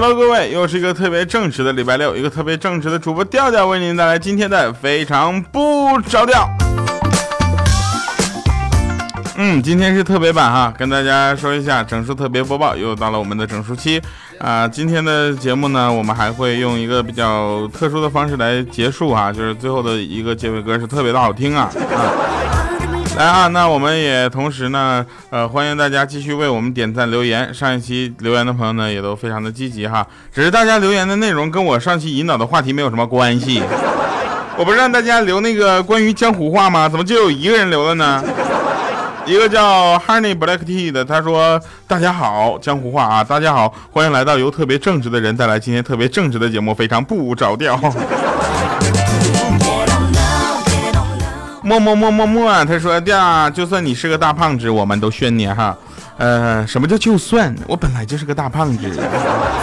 Hello，各位，又是一个特别正直的礼拜六，一个特别正直的主播调调为您带来今天的非常不着调。嗯，今天是特别版哈，跟大家说一下整数特别播报，又到了我们的整数期啊。今天的节目呢，我们还会用一个比较特殊的方式来结束哈，就是最后的一个结尾歌是特别的好听啊啊。来啊，那我们也同时呢，呃，欢迎大家继续为我们点赞留言。上一期留言的朋友呢，也都非常的积极哈。只是大家留言的内容跟我上期引导的话题没有什么关系。我不是让大家留那个关于江湖话吗？怎么就有一个人留了呢？一个叫 Honey Black Tea 的，他说：“大家好，江湖话啊，大家好，欢迎来到由特别正直的人带来今天特别正直的节目，非常不着调。”么么么么么，他说呀，就算你是个大胖子，我们都宣你哈。呃，什么叫就算？我本来就是个大胖子。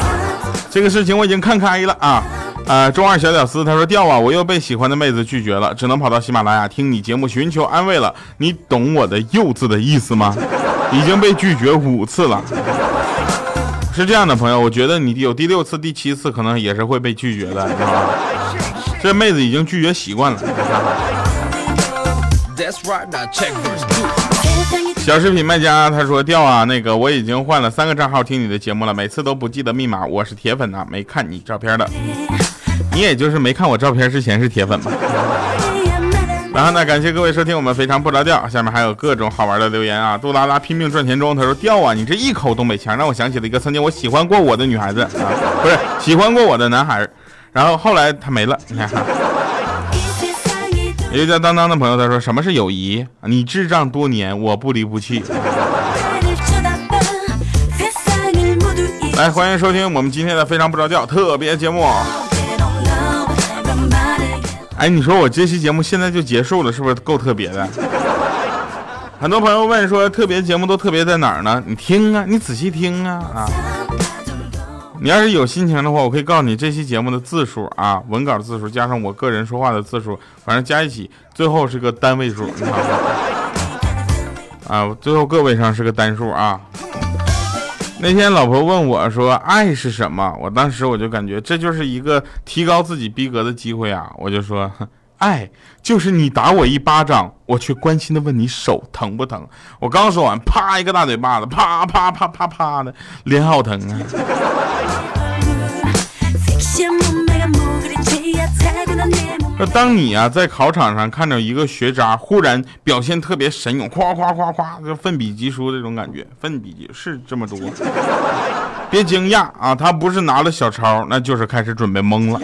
这个事情我已经看开了啊。呃，中二小屌丝他说掉啊，我又被喜欢的妹子拒绝了，只能跑到喜马拉雅听你节目寻求安慰了。你懂我的幼稚的意思吗？已经被拒绝五次了。是这样的，朋友，我觉得你有第六次、第七次可能也是会被拒绝的，你知道吗？这妹子已经拒绝习惯了。小食品卖家他说掉啊，那个我已经换了三个账号听你的节目了，每次都不记得密码。我是铁粉呐，没看你照片的，你也就是没看我照片之前是铁粉吧。然后呢，感谢各位收听我们非常不着调，下面还有各种好玩的留言啊。杜拉拉拼命赚钱中，他说掉啊，你这一口东北腔让我想起了一个曾经我喜欢过我的女孩子啊，不是喜欢过我的男孩，然后后来他没了，你看。一个叫当当的朋友，他说：“什么是友谊？你智障多年，我不离不弃。”来，欢迎收听我们今天的非常不着调特别节目。哎，你说我这期节目现在就结束了，是不是够特别的？很多朋友问说，特别节目都特别在哪儿呢？你听啊，你仔细听啊啊！你要是有心情的话，我可以告诉你这期节目的字数啊，文稿字数加上我个人说话的字数，反正加一起，最后是个单位数。啊，最后个位上是个单数啊。那天老婆问我说：“爱是什么？”我当时我就感觉这就是一个提高自己逼格的机会啊，我就说：“爱就是你打我一巴掌，我却关心的问你手疼不疼。”我刚说完，啪一个大嘴巴子，啪啪啪啪啪的，脸好疼啊。说当你啊在考场上看着一个学渣忽然表现特别神勇，夸夸夸夸就奋笔疾书这种感觉，奋笔疾是这么多，别惊讶啊，他不是拿了小抄，那就是开始准备蒙了。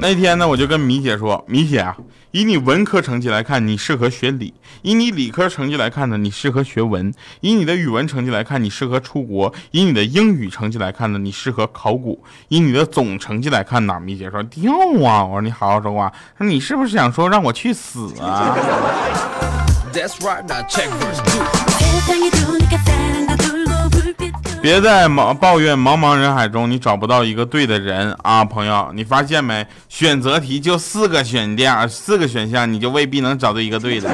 那天呢，我就跟米姐说：“米姐啊，以你文科成绩来看，你适合学理；以你理科成绩来看呢，你适合学文；以你的语文成绩来看，你适合出国；以你的英语成绩来看呢，你适合考古；以你的总成绩来看呢，米姐说掉啊！我说你好好说话，说你是不是想说让我去死啊？”别在茫抱怨茫茫人海中你找不到一个对的人啊，朋友，你发现没？选择题就四个选项，四个选项你就未必能找到一个对的。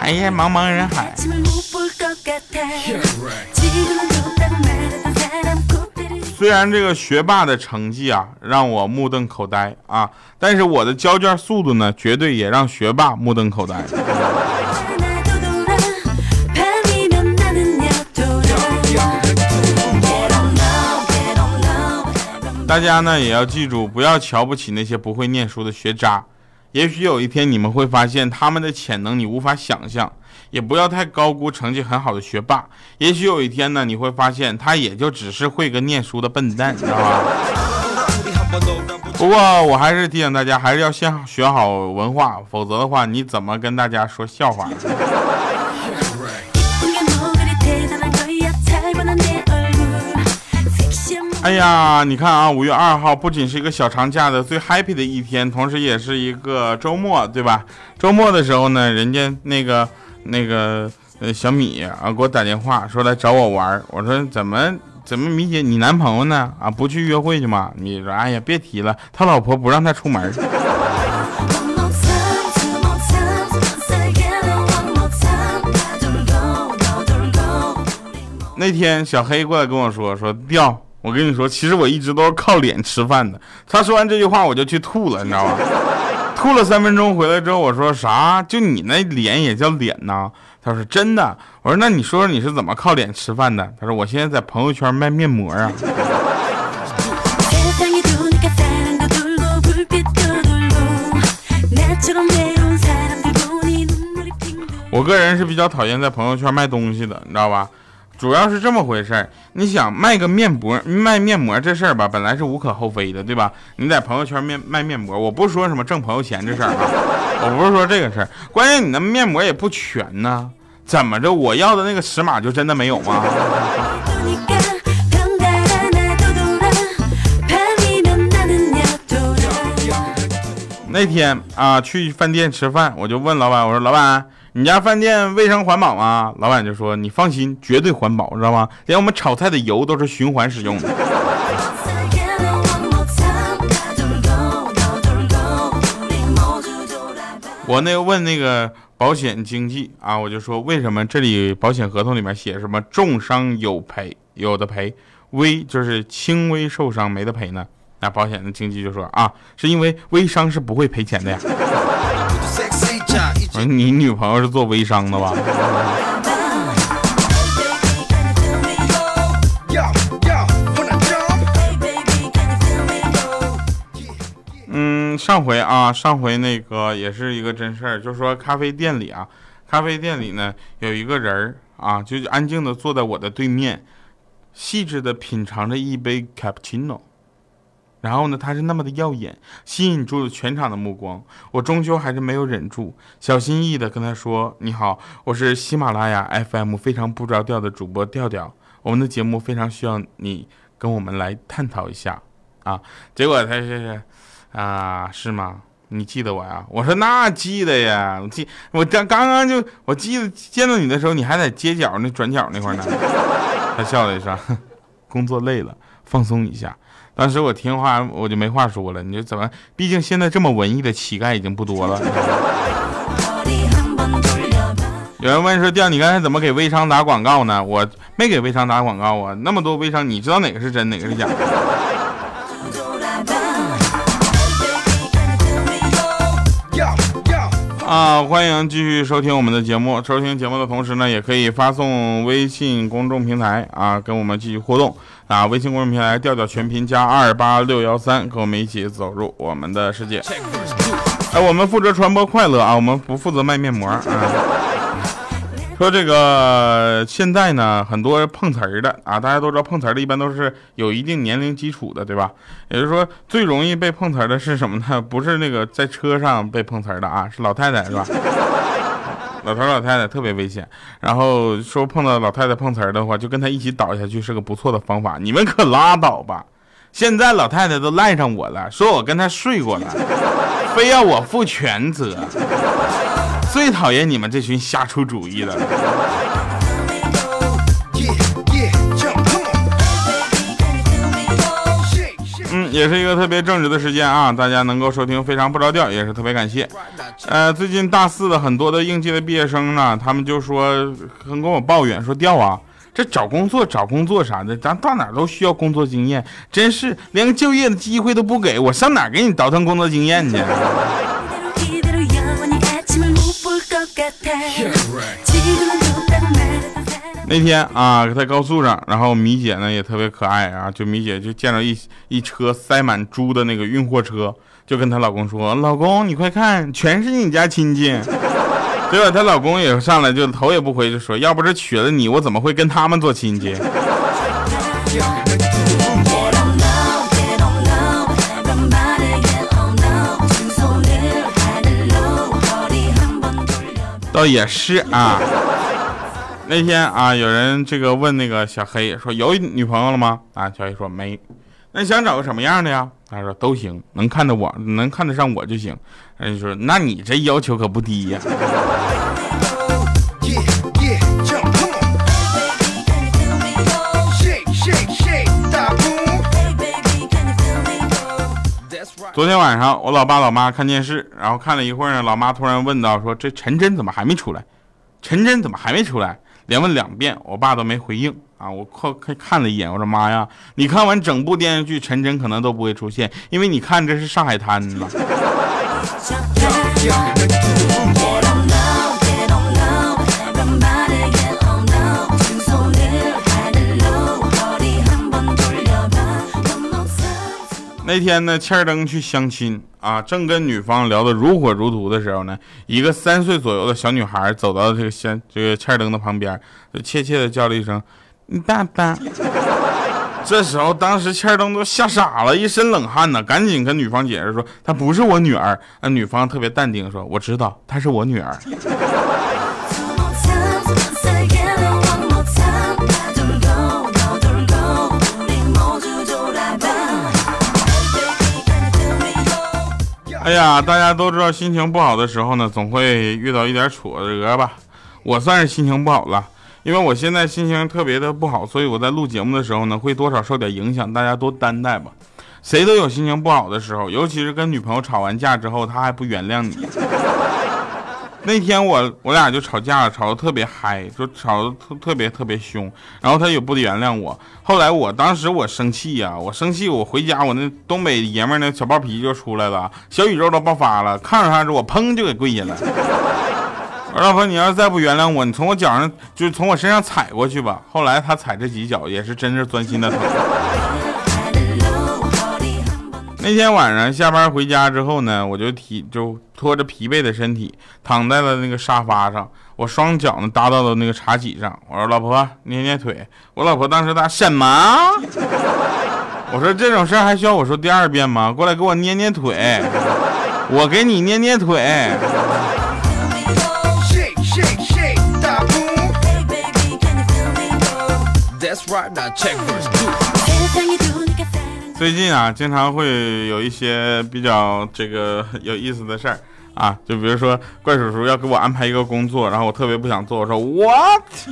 哎呀，茫茫人海。虽然这个学霸的成绩啊让我目瞪口呆啊，但是我的交卷速度呢，绝对也让学霸目瞪口呆。大家呢也要记住，不要瞧不起那些不会念书的学渣。也许有一天你们会发现他们的潜能你无法想象。也不要太高估成绩很好的学霸。也许有一天呢，你会发现他也就只是会个念书的笨蛋，你知道吧？不过我还是提醒大家，还是要先学好文化，否则的话，你怎么跟大家说笑话？哎呀，你看啊，五月二号不仅是一个小长假的最 happy 的一天，同时也是一个周末，对吧？周末的时候呢，人家那个那个呃小米啊给我打电话说来找我玩，我说怎么？怎么，米姐，你男朋友呢？啊，不去约会去吗？你说，哎呀，别提了，他老婆不让他出门。那天小黑过来跟我说，说掉，我跟你说，其实我一直都是靠脸吃饭的。他说完这句话，我就去吐了，你知道吗？吐了三分钟回来之后，我说啥？就你那脸也叫脸呐？他说真的。我说那你说说你是怎么靠脸吃饭的？他说我现在在朋友圈卖面膜啊。我个人是比较讨厌在朋友圈卖东西的，你知道吧？主要是这么回事儿，你想卖个面膜，卖面膜这事儿吧，本来是无可厚非的，对吧？你在朋友圈面卖面膜，我不说什么挣朋友钱这事儿啊，我不是说这个事儿，关键你那面膜也不全呢，怎么着？我要的那个尺码就真的没有吗？那天啊，去饭店吃饭，我就问老板，我说老板。你家饭店卫生环保吗？老板就说：“你放心，绝对环保，知道吗？连我们炒菜的油都是循环使用的。”我那个问那个保险经纪啊，我就说为什么这里保险合同里面写什么重伤有赔，有的赔，微就是轻微受伤没得赔呢？那保险的经纪就说啊，是因为微伤是不会赔钱的呀。你女朋友是做微商的吧？嗯，上回啊，上回那个也是一个真事儿，就是说咖啡店里啊，咖啡店里呢有一个人儿啊，就安静的坐在我的对面，细致的品尝着一杯卡布奇诺。然后呢，他是那么的耀眼，吸引住了全场的目光。我终究还是没有忍住，小心翼翼的跟他说：“你好，我是喜马拉雅 FM 非常不着调的主播调调，我们的节目非常需要你跟我们来探讨一下啊。”结果他是啊，是吗？你记得我呀？我说那记得呀，我记我刚刚刚就我记得见到你的时候，你还在街角那转角那块呢。他笑了一声，工作累了，放松一下。当时我听话，我就没话说了。你说怎么？毕竟现在这么文艺的乞丐已经不多了。有人问说：“调，你刚才怎么给微商打广告呢？”我没给微商打广告啊，那么多微商，你知道哪个是真，哪个是假？啊，欢迎继续收听我们的节目。收听节目的同时呢，也可以发送微信公众平台啊，跟我们继续互动啊。微信公众平台调调全拼加二八六幺三，跟我们一起走入我们的世界。哎，我们负责传播快乐啊，我们不负责卖面膜啊。说这个现在呢，很多碰瓷儿的啊，大家都知道碰瓷儿的一般都是有一定年龄基础的，对吧？也就是说，最容易被碰瓷儿的是什么呢？不是那个在车上被碰瓷儿的啊，是老太太，是吧？老头老太太特别危险。然后说碰到老太太碰瓷儿的话，就跟他一起倒下去是个不错的方法。你们可拉倒吧！现在老太太都赖上我了，说我跟她睡过了，非要我负全责。最讨厌你们这群瞎出主意的。嗯，也是一个特别正直的时间啊，大家能够收听非常不着调，也是特别感谢。呃，最近大四的很多的应届的毕业生呢，他们就说很跟我抱怨说调啊，这找工作找工作啥的，咱到哪都需要工作经验，真是连个就业的机会都不给我，上哪给你倒腾工作经验去？那天啊，在高速上，然后米姐呢也特别可爱啊，就米姐就见到一一车塞满猪的那个运货车，就跟她老公说：“老公，你快看，全是你家亲戚。” 结果她老公也上来就头也不回就说：“要不是娶了你，我怎么会跟他们做亲戚？”倒也是啊。那天啊，有人这个问那个小黑说有女朋友了吗？啊，小黑说没。那想找个什么样的呀？他说都行，能看得我，能看得上我就行。人家说那你这要求可不低呀。昨天晚上我老爸老妈看电视，然后看了一会儿呢，老妈突然问到：“说这陈真怎么还没出来？陈真怎么还没出来？”连问两遍，我爸都没回应啊！我看看看了一眼，我说妈呀，你看完整部电视剧，陈真可能都不会出现，因为你看这是上海滩呢。那天呢，欠儿登去相亲啊，正跟女方聊得如火如荼的时候呢，一个三岁左右的小女孩走到这个先这个欠儿登的旁边，就怯怯的叫了一声“爸爸”。这时候，当时欠儿登都吓傻了，一身冷汗呢，赶紧跟女方解释说：“她不是我女儿。”那女方特别淡定说：“我知道，她是我女儿。”哎呀，大家都知道，心情不好的时候呢，总会遇到一点挫折吧。我算是心情不好了，因为我现在心情特别的不好，所以我在录节目的时候呢，会多少受点影响，大家多担待吧。谁都有心情不好的时候，尤其是跟女朋友吵完架之后，她还不原谅你。那天我我俩就吵架了，吵得特别嗨，就吵得特特别特别凶，然后他也不原谅我。后来我当时我生气呀，我生气，我回家，我那东北爷们那小暴脾气就出来了，小宇宙都爆发了，看着他之后我砰就给跪下了。我说老婆，你要是再不原谅我，你从我脚上就是从我身上踩过去吧。后来他踩这几脚也是真是钻心的疼。那天晚上下班回家之后呢，我就提就拖着疲惫的身体躺在了那个沙发上，我双脚呢搭到了那个茶几上。我说老婆捏捏腿，我老婆当时她什么？我说这种事还需要我说第二遍吗？过来给我捏捏腿，我给你捏捏腿。最近啊，经常会有一些比较这个有意思的事儿啊，就比如说怪叔叔要给我安排一个工作，然后我特别不想做，我说 what，是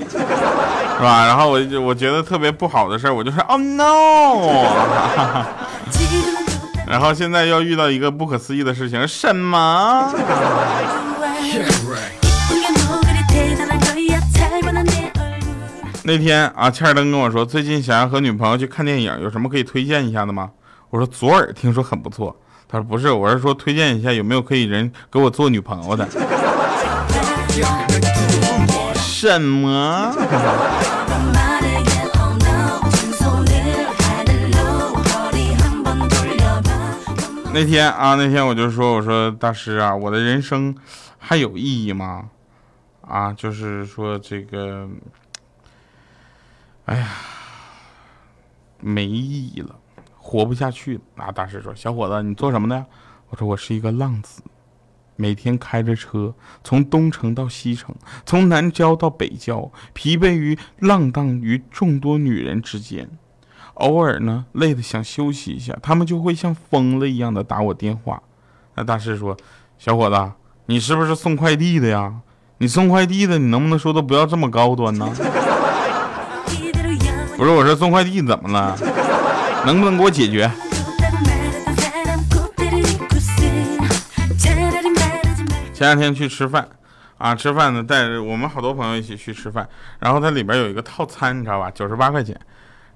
吧？然后我就我觉得特别不好的事儿，我就说 oh no，然后现在又遇到一个不可思议的事情，什么？那天啊，欠儿登跟我说，最近想要和女朋友去看电影，有什么可以推荐一下的吗？我说左耳听说很不错。他说不是，我是说推荐一下有没有可以人给我做女朋友的。什么？那天啊，那天我就说，我说大师啊，我的人生还有意义吗？啊，就是说这个。哎呀，没意义了，活不下去了。啊，大师说：“小伙子，你做什么的？”我说：“我是一个浪子，每天开着车从东城到西城，从南郊到北郊，疲惫于浪荡于众多女人之间。偶尔呢，累得想休息一下，他们就会像疯了一样的打我电话。”那大师说：“小伙子，你是不是送快递的呀？你送快递的，你能不能说的不要这么高端呢？”不是我说送快递怎么了？能不能给我解决？前两天去吃饭，啊，吃饭呢带着我们好多朋友一起去吃饭，然后它里边有一个套餐，你知道吧？九十八块钱，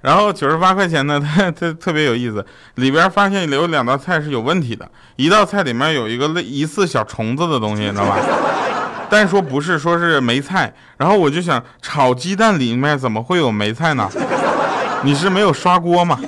然后九十八块钱呢，它它特别有意思，里边发现有两道菜是有问题的，一道菜里面有一个类疑似小虫子的东西，你知道吧？但是说不是，说是梅菜，然后我就想炒鸡蛋里面怎么会有梅菜呢？你是没有刷锅吗？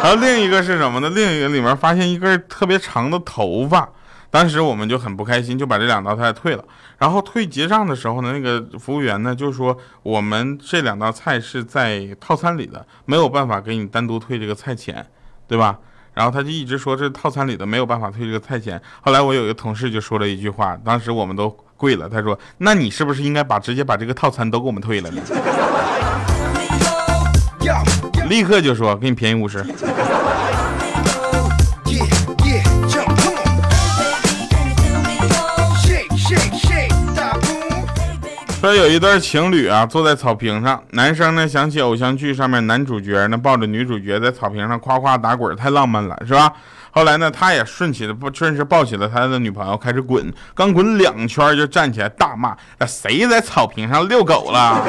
还有另一个是什么呢？另一个里面发现一根特别长的头发，当时我们就很不开心，就把这两道菜退了。然后退结账的时候呢，那个服务员呢就说我们这两道菜是在套餐里的，没有办法给你单独退这个菜钱，对吧？然后他就一直说这套餐里的没有办法退这个菜钱。后来我有一个同事就说了一句话，当时我们都贵了。他说，那你是不是应该把直接把这个套餐都给我们退了呢？立刻就说给你便宜五十。说有一对情侣啊，坐在草坪上，男生呢想起偶像剧上面男主角呢抱着女主角在草坪上夸夸打滚，太浪漫了，是吧？后来呢，他也顺起了不顺势抱起了他的女朋友，开始滚，刚滚两圈就站起来大骂：“谁在草坪上遛狗了？”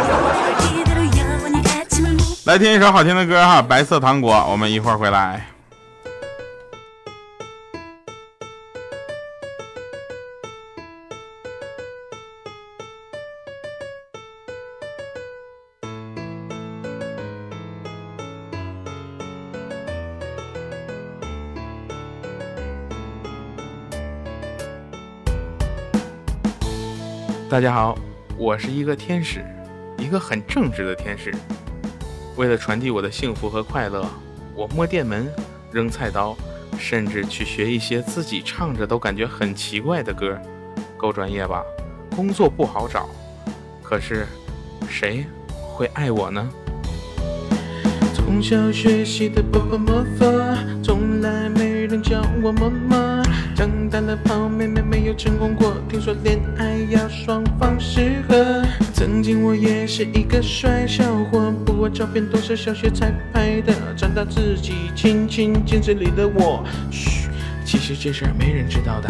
来听一首好听的歌哈，《白色糖果》，我们一会儿回来。大家好，我是一个天使，一个很正直的天使。为了传递我的幸福和快乐，我摸电门、扔菜刀，甚至去学一些自己唱着都感觉很奇怪的歌，够专业吧？工作不好找，可是谁会爱我呢？从小学习的不分魔法，从来没人教我妈妈。长大了泡妹妹有成功过，听说恋爱要双方适合。曾经我也是一个帅小伙，不过照片都是小学才拍的。长大自己亲亲镜子里的我，嘘，其实这事儿没人知道的。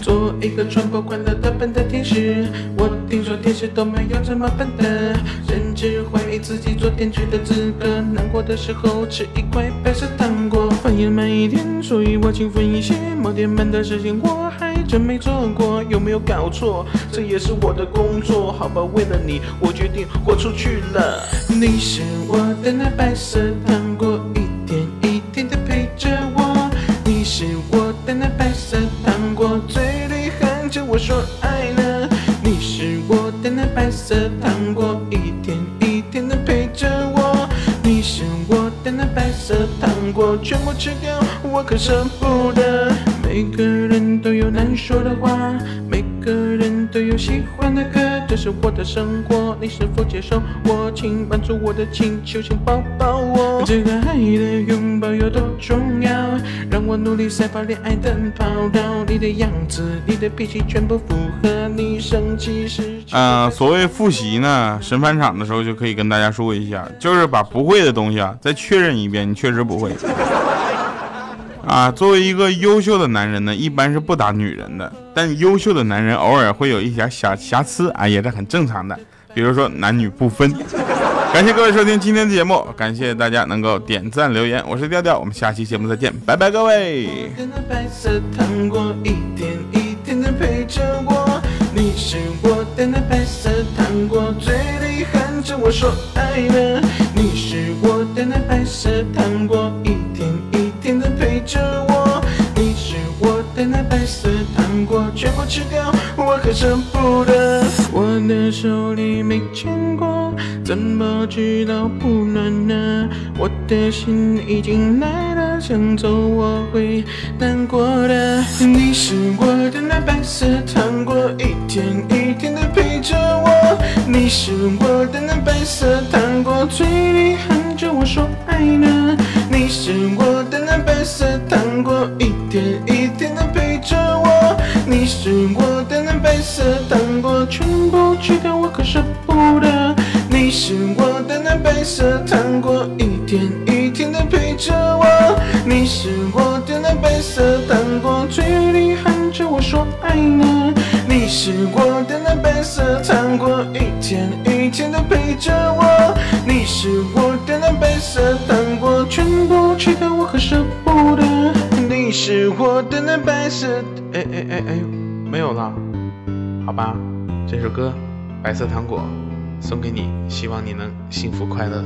做一个传播快乐的笨的天使，我听说天使都没有这么笨的，甚至怀疑自己做天使的资格。难过的时候吃一块白色糖果，反应慢一点，所以我勤奋一些。某天慢的事情我还真没做过，有没有搞错？这也是我的工作，好吧，为了你，我决定豁出去了。你是我的那白色糖果，一天一天的陪着我。你是我的那白色糖果，嘴里含着。我说爱了，你是我的那白色糖果，一天一天的陪着我。你是我的那白色糖果，全部吃掉我可舍不得。每个人都有难说的话，每个人都有喜欢的歌，这是我的生活，你是否接受我？请满足我的请求，请抱抱我。这个爱的拥抱有多重要？让我努力散发恋爱的跑道。你的样子，你的脾气，全部符合你生气时。啊，所谓复习呢，神返场的时候就可以跟大家说一下，就是把不会的东西啊再确认一遍，你确实不会。啊，作为一个优秀的男人呢，一般是不打女人的。但优秀的男人偶尔会有一点小瑕疵啊，也是很正常的。比如说男女不分。感谢各位收听今天的节目，感谢大家能够点赞留言。我是调调，我们下期节目再见，拜拜，各位。我，说爱了。你是我的那白色糖果，一着我。你是我的那白色糖果，全部吃掉我可舍不得。我的手里没牵过，怎么知道不暖呢？我的心已经来了，想走我会难过的。你是我的那白色糖果，一天一天的陪着我。你是我的那白色糖果，嘴里含着我说爱呢。你是我的那白色糖果，一天一天的陪着我。你是我的那白色糖果，全部吃掉我可舍不得。你是我的那白色糖果，一天一天的陪着我。你是我的那白色糖果，嘴里含着我说爱你。你是我的那白色糖果，一天一天的陪着我。你是我的那白色糖，离开我很舍不得。你是我的那白色，哎哎哎哎，没有了，好吧，这首歌《白色糖果》。送给你，希望你能幸福快乐。